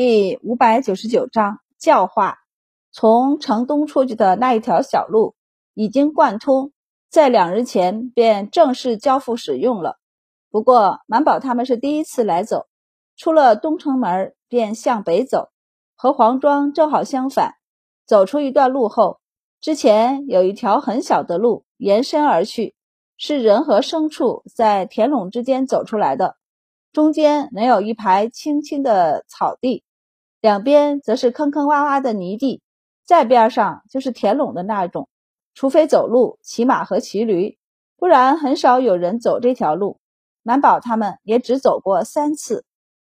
第五百九十九章教化。从城东出去的那一条小路已经贯通，在两日前便正式交付使用了。不过满宝他们是第一次来走，出了东城门便向北走，和黄庄正好相反。走出一段路后，之前有一条很小的路延伸而去，是人和牲畜在田垄之间走出来的，中间能有一排青青的草地。两边则是坑坑洼洼的泥地，在边上就是田垄的那种。除非走路、骑马和骑驴，不然很少有人走这条路。满宝他们也只走过三次，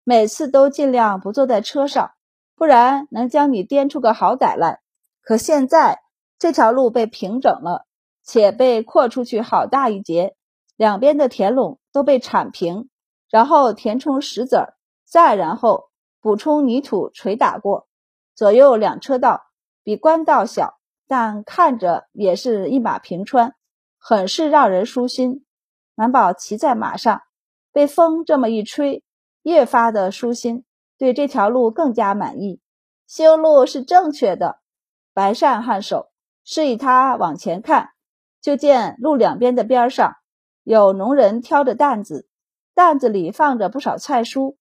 每次都尽量不坐在车上，不然能将你颠出个好歹来。可现在这条路被平整了，且被扩出去好大一截，两边的田垄都被铲平，然后填充石子儿，再然后。补充泥土捶打过，左右两车道，比官道小，但看着也是一马平川，很是让人舒心。满宝骑在马上，被风这么一吹，越发的舒心，对这条路更加满意。修路是正确的。白善颔首，示意他往前看，就见路两边的边上有农人挑着担子，担子里放着不少菜蔬。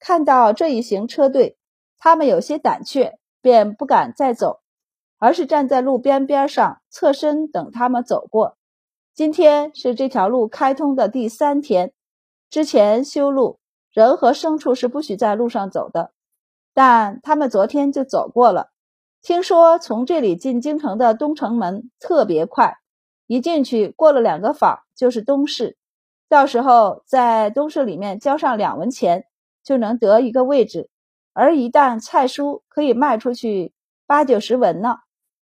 看到这一行车队，他们有些胆怯，便不敢再走，而是站在路边边上侧身等他们走过。今天是这条路开通的第三天，之前修路，人和牲畜是不许在路上走的，但他们昨天就走过了。听说从这里进京城的东城门特别快，一进去过了两个坊就是东市，到时候在东市里面交上两文钱。就能得一个位置，而一旦菜蔬可以卖出去八九十文呢。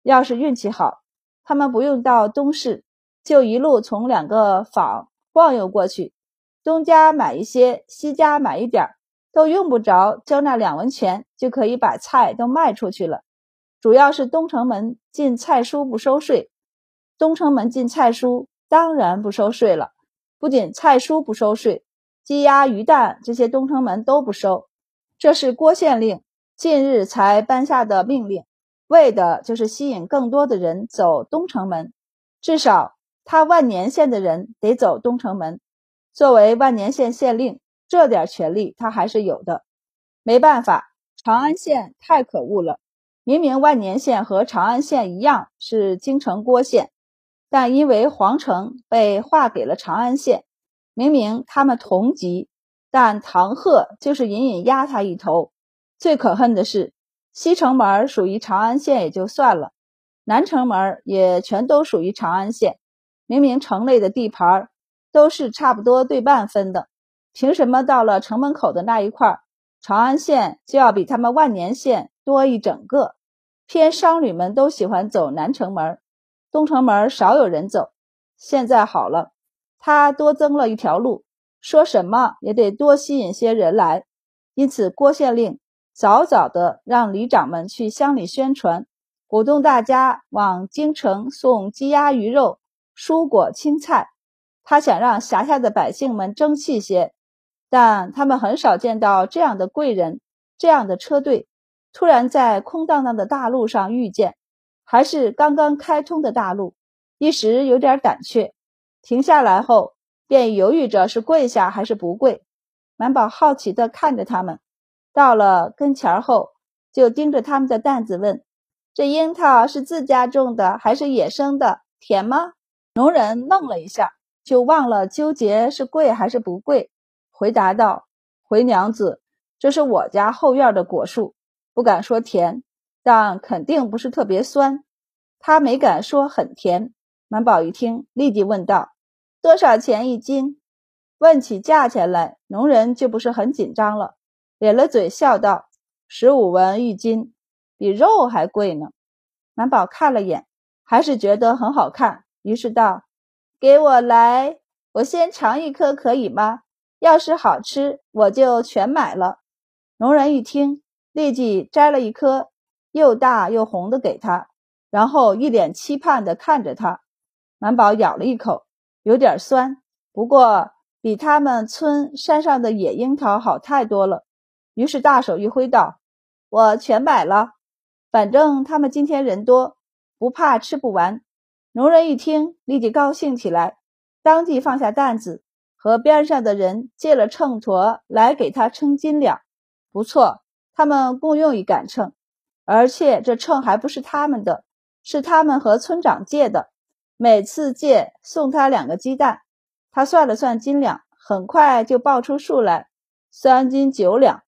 要是运气好，他们不用到东市，就一路从两个坊晃悠过去，东家买一些，西家买一点都用不着交那两文钱，就可以把菜都卖出去了。主要是东城门进菜蔬不收税，东城门进菜蔬当然不收税了，不仅菜蔬不收税。鸡鸭鱼蛋这些东城门都不收，这是郭县令近日才颁下的命令，为的就是吸引更多的人走东城门。至少他万年县的人得走东城门。作为万年县县令，这点权利他还是有的。没办法，长安县太可恶了。明明万年县和长安县一样是京城郭县，但因为皇城被划给了长安县。明明他们同级，但唐鹤就是隐隐压他一头。最可恨的是，西城门属于长安县也就算了，南城门也全都属于长安县。明明城内的地盘都是差不多对半分的，凭什么到了城门口的那一块，长安县就要比他们万年县多一整个？偏商旅们都喜欢走南城门，东城门少有人走。现在好了。他多增了一条路，说什么也得多吸引些人来，因此郭县令早早的让里长们去乡里宣传，鼓动大家往京城送鸡鸭鱼肉、蔬果青菜。他想让辖下的百姓们争气些，但他们很少见到这样的贵人、这样的车队，突然在空荡荡的大路上遇见，还是刚刚开通的大路，一时有点胆怯。停下来后，便犹豫着是跪下还是不跪。满宝好奇地看着他们，到了跟前后，就盯着他们的担子问：“这樱桃是自家种的还是野生的？甜吗？”农人愣了一下，就忘了纠结是跪还是不跪，回答道：“回娘子，这是我家后院的果树，不敢说甜，但肯定不是特别酸。”他没敢说很甜。满宝一听，立即问道。多少钱一斤？问起价钱来，农人就不是很紧张了，咧了嘴笑道：“十五文一斤，比肉还贵呢。”满宝看了眼，还是觉得很好看，于是道：“给我来，我先尝一颗可以吗？要是好吃，我就全买了。”农人一听，立即摘了一颗又大又红的给他，然后一脸期盼地看着他。满宝咬了一口。有点酸，不过比他们村山上的野樱桃好太多了。于是大手一挥道：“我全买了，反正他们今天人多，不怕吃不完。农人一听，立即高兴起来，当即放下担子，和边上的人借了秤砣来给他称斤两。不错，他们共用一杆秤，而且这秤还不是他们的，是他们和村长借的。每次借送他两个鸡蛋。他算了算斤两，很快就报出数来，三斤九两。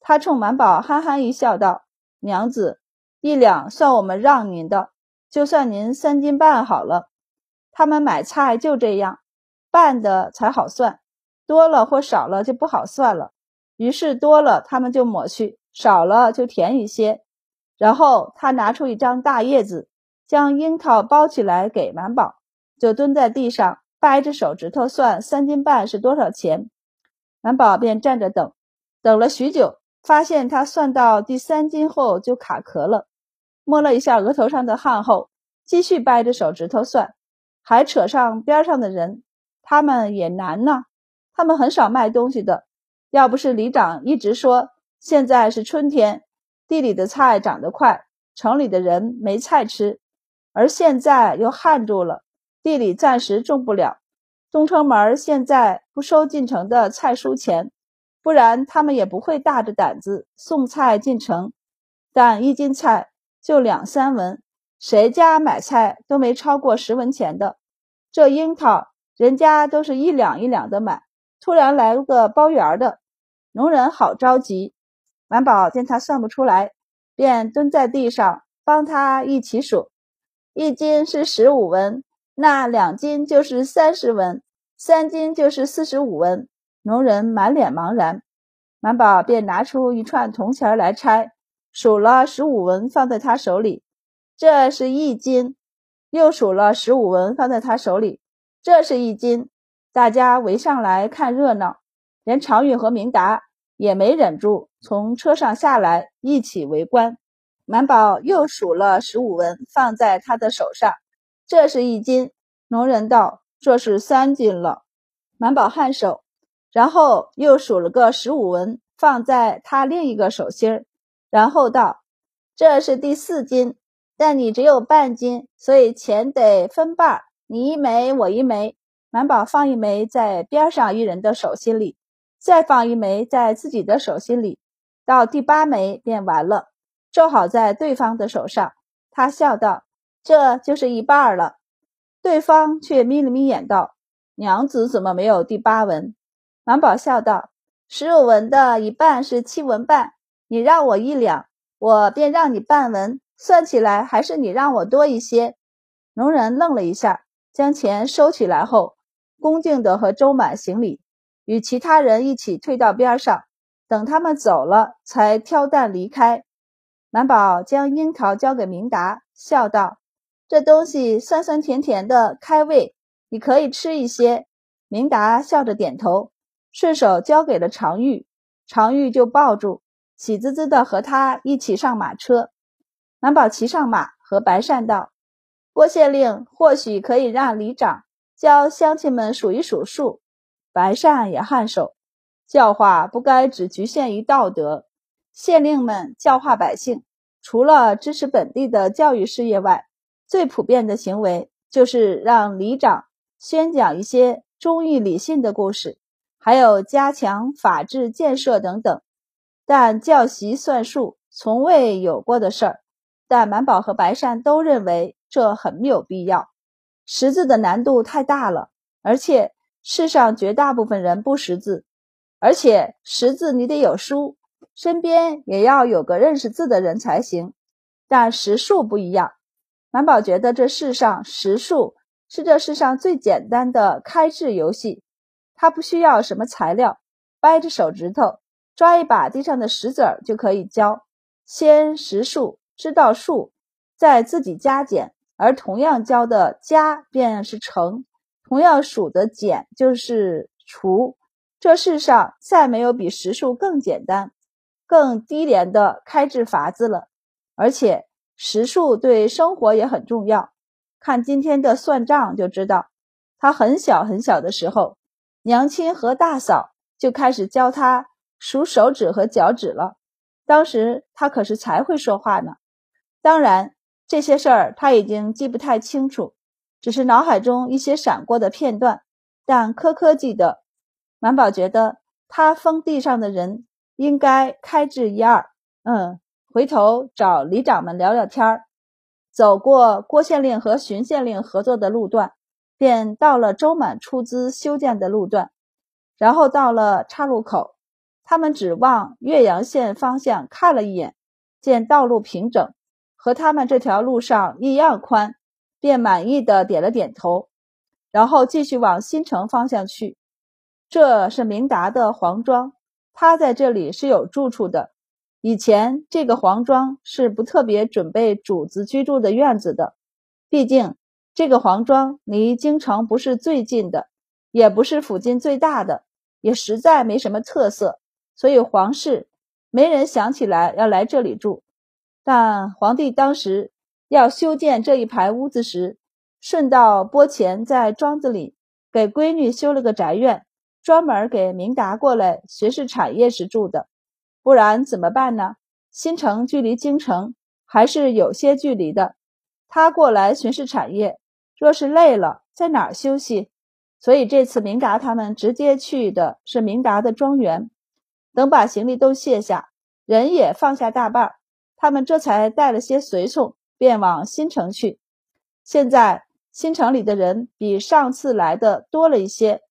他冲满宝憨憨一笑，道：“娘子，一两算我们让您的。”就算您三斤半好了，他们买菜就这样，半的才好算，多了或少了就不好算了。于是多了他们就抹去，少了就填一些。然后他拿出一张大叶子，将樱桃包起来给满宝，就蹲在地上掰着手指头算三斤半是多少钱。满宝便站着等，等了许久，发现他算到第三斤后就卡壳了。摸了一下额头上的汗后，继续掰着手指头算，还扯上边上的人，他们也难呢。他们很少卖东西的，要不是里长一直说现在是春天，地里的菜长得快，城里的人没菜吃，而现在又旱住了，地里暂时种不了。东城门现在不收进城的菜蔬钱，不然他们也不会大着胆子送菜进城。但一斤菜。就两三文，谁家买菜都没超过十文钱的。这樱桃，人家都是一两一两的买。突然来了个包圆的，农人好着急。满宝见他算不出来，便蹲在地上帮他一起数。一斤是十五文，那两斤就是三十文，三斤就是四十五文。农人满脸茫然，满宝便拿出一串铜钱来拆。数了十五文，放在他手里，这是一斤。又数了十五文，放在他手里，这是一斤。大家围上来看热闹，连常玉和明达也没忍住，从车上下来，一起围观。满宝又数了十五文，放在他的手上，这是一斤。农人道：“这是三斤了。”满宝颔首，然后又数了个十五文，放在他另一个手心儿。然后道：“这是第四斤，但你只有半斤，所以钱得分半，你一枚，我一枚。满宝放一枚在边上一人的手心里，再放一枚在自己的手心里，到第八枚便完了，正好在对方的手上。他笑道：‘这就是一半了。’对方却眯了眯眼道：‘娘子怎么没有第八文？’满宝笑道：‘十五文的一半是七文半。’你让我一两，我便让你半文，算起来还是你让我多一些。农人愣了一下，将钱收起来后，恭敬地和周满行礼，与其他人一起退到边上，等他们走了，才挑担离开。满宝将樱桃交给明达，笑道：“这东西酸酸甜甜的，开胃，你可以吃一些。”明达笑着点头，顺手交给了常玉，常玉就抱住。喜滋滋的和他一起上马车，满宝骑上马，和白善道：“郭县令或许可以让里长教乡亲们数一数数。”白善也颔首：“教化不该只局限于道德，县令们教化百姓，除了支持本地的教育事业外，最普遍的行为就是让里长宣讲一些忠义礼信的故事，还有加强法治建设等等。”但教习算术从未有过的事儿，但满宝和白善都认为这很有必要。识字的难度太大了，而且世上绝大部分人不识字，而且识字你得有书，身边也要有个认识字的人才行。但识数不一样，满宝觉得这世上识数是这世上最简单的开智游戏，他不需要什么材料，掰着手指头。抓一把地上的石子儿就可以教，先识数，知道数，再自己加减。而同样教的加便是乘，同样数的减就是除。这世上再没有比识数更简单、更低廉的开智法子了。而且识数对生活也很重要。看今天的算账就知道，他很小很小的时候，娘亲和大嫂就开始教他。数手指和脚趾了，当时他可是才会说话呢。当然，这些事儿他已经记不太清楚，只是脑海中一些闪过的片段，但颗颗记得。满宝觉得他封地上的人应该开至一二。嗯，回头找里长们聊聊天儿。走过郭县令和荀县令合作的路段，便到了周满出资修建的路段，然后到了岔路口。他们只往岳阳县方向看了一眼，见道路平整，和他们这条路上一样宽，便满意的点了点头，然后继续往新城方向去。这是明达的黄庄，他在这里是有住处的。以前这个黄庄是不特别准备主子居住的院子的，毕竟这个黄庄离京城不是最近的，也不是附近最大的，也实在没什么特色，所以皇室没人想起来要来这里住。但皇帝当时要修建这一排屋子时，顺道拨钱在庄子里给闺女修了个宅院，专门给明达过来巡视产业时住的。不然怎么办呢？新城距离京城还是有些距离的。他过来巡视产业，若是累了，在哪儿休息？所以这次明达他们直接去的是明达的庄园。等把行李都卸下，人也放下大半，他们这才带了些随从，便往新城去。现在新城里的人比上次来的多了一些，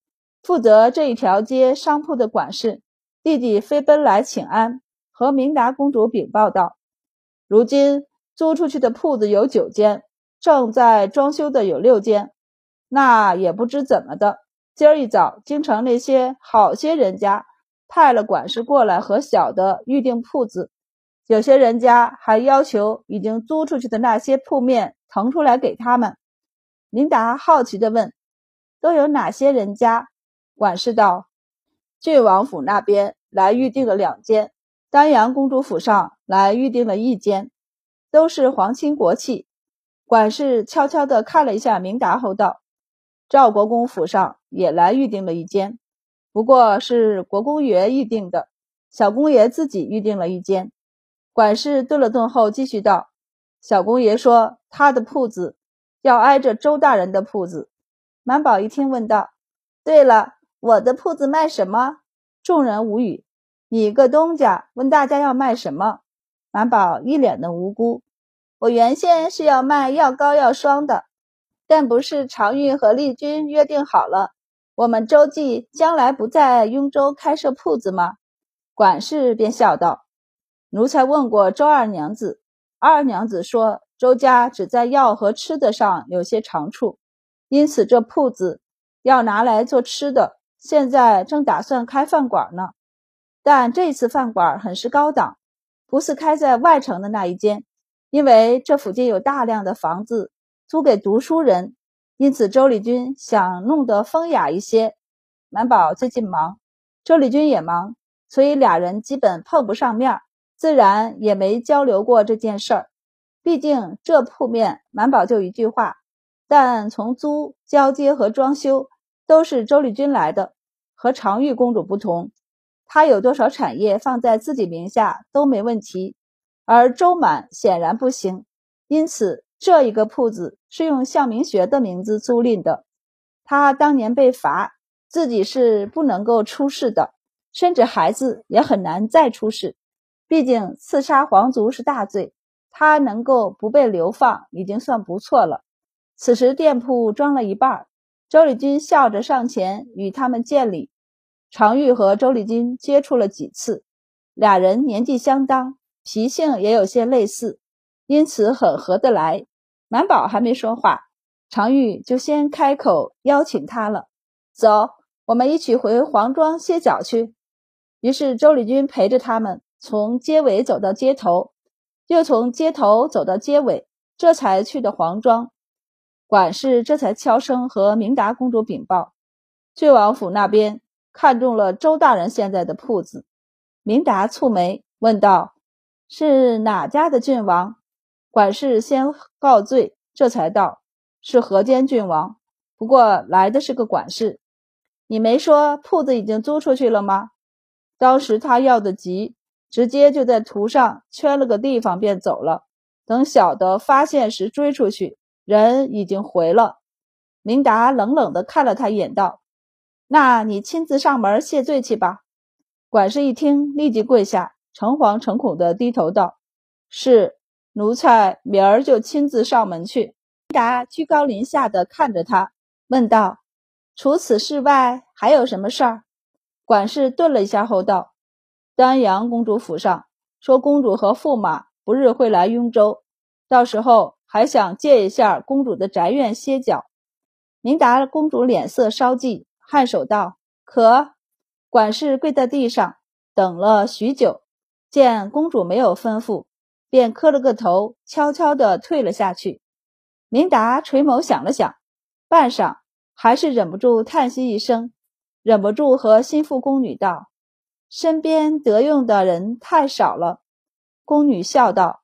负责这一条街商铺的管事。弟弟飞奔来请安，和明达公主禀报道：“如今租出去的铺子有九间，正在装修的有六间。那也不知怎么的，今儿一早，京城那些好些人家派了管事过来和小的预定铺子，有些人家还要求已经租出去的那些铺面腾出来给他们。”明达好奇地问：“都有哪些人家？”管事道。郡王府那边来预定了两间，丹阳公主府上来预定了一间，都是皇亲国戚。管事悄悄地看了一下明达后道：“赵国公府上也来预定了一间，不过是国公爷预定的，小公爷自己预定了一间。”管事顿了顿后继续道：“小公爷说他的铺子要挨着周大人的铺子。”满宝一听问道：“对了。”我的铺子卖什么？众人无语。你个东家，问大家要卖什么？满宝一脸的无辜。我原先是要卖药膏药霜的，但不是常玉和丽君约定好了，我们周记将来不在雍州开设铺子吗？管事便笑道：“奴才问过周二娘子，二娘子说周家只在药和吃的上有些长处，因此这铺子要拿来做吃的。”现在正打算开饭馆呢，但这次饭馆很是高档，不是开在外城的那一间，因为这附近有大量的房子租给读书人，因此周丽君想弄得风雅一些。满宝最近忙，周丽君也忙，所以俩人基本碰不上面，自然也没交流过这件事儿。毕竟这铺面，满宝就一句话，但从租、交接和装修都是周丽君来的。和常玉公主不同，她有多少产业放在自己名下都没问题，而周满显然不行。因此，这一个铺子是用向明学的名字租赁的。他当年被罚，自己是不能够出事的，甚至孩子也很难再出事。毕竟刺杀皇族是大罪，他能够不被流放已经算不错了。此时店铺装了一半。周礼君笑着上前与他们见礼，常玉和周丽君接触了几次，俩人年纪相当，脾性也有些类似，因此很合得来。满宝还没说话，常玉就先开口邀请他了：“走，我们一起回黄庄歇脚去。”于是周丽君陪着他们从街尾走到街头，又从街头走到街尾，这才去的黄庄。管事这才悄声和明达公主禀报，郡王府那边看中了周大人现在的铺子。明达蹙眉问道：“是哪家的郡王？”管事先告罪，这才道：“是河间郡王。不过来的是个管事，你没说铺子已经租出去了吗？当时他要的急，直接就在图上圈了个地方便走了。等小的发现时追出去，人已经回了。明达冷冷地看了他一眼，道：“那你亲自上门谢罪去吧。”管事一听，立即跪下，诚惶诚恐地低头道：“是，奴才明儿就亲自上门去。”明达居高临下的看着他，问道：“除此事外，还有什么事儿？”管事顿了一下后道。丹阳公主府上说，公主和驸马不日会来雍州，到时候还想借一下公主的宅院歇脚。明达公主脸色稍霁，颔首道：“可。”管事跪在地上等了许久，见公主没有吩咐，便磕了个头，悄悄地退了下去。明达垂眸想了想，半晌，还是忍不住叹息一声，忍不住和心腹宫女道。身边得用的人太少了，宫女笑道：“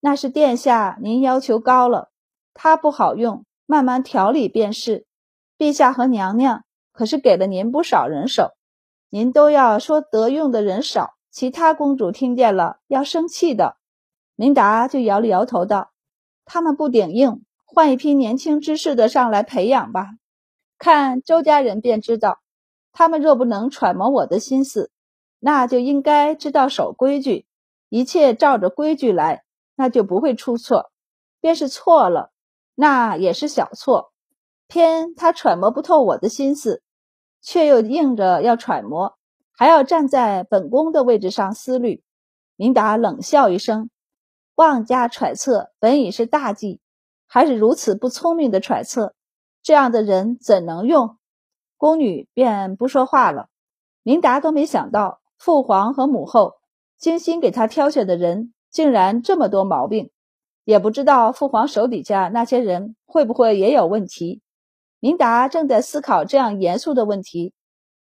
那是殿下您要求高了，他不好用，慢慢调理便是。陛下和娘娘可是给了您不少人手，您都要说得用的人少，其他公主听见了要生气的。”明达就摇了摇头道：“他们不顶硬，换一批年轻知识的上来培养吧。看周家人便知道，他们若不能揣摩我的心思。”那就应该知道守规矩，一切照着规矩来，那就不会出错。便是错了，那也是小错。偏他揣摩不透我的心思，却又硬着要揣摩，还要站在本宫的位置上思虑。明达冷笑一声：“妄加揣测，本已是大忌，还是如此不聪明的揣测，这样的人怎能用？”宫女便不说话了。明达都没想到。父皇和母后精心给他挑选的人，竟然这么多毛病，也不知道父皇手底下那些人会不会也有问题。明达正在思考这样严肃的问题，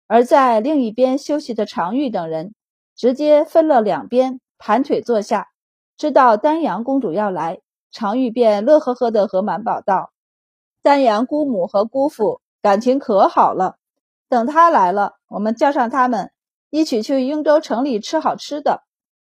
而在另一边休息的常玉等人，直接分了两边盘腿坐下。知道丹阳公主要来，常玉便乐呵呵的和满宝道：“丹阳姑母和姑父感情可好了，等他来了，我们叫上他们。”一起去雍州城里吃好吃的。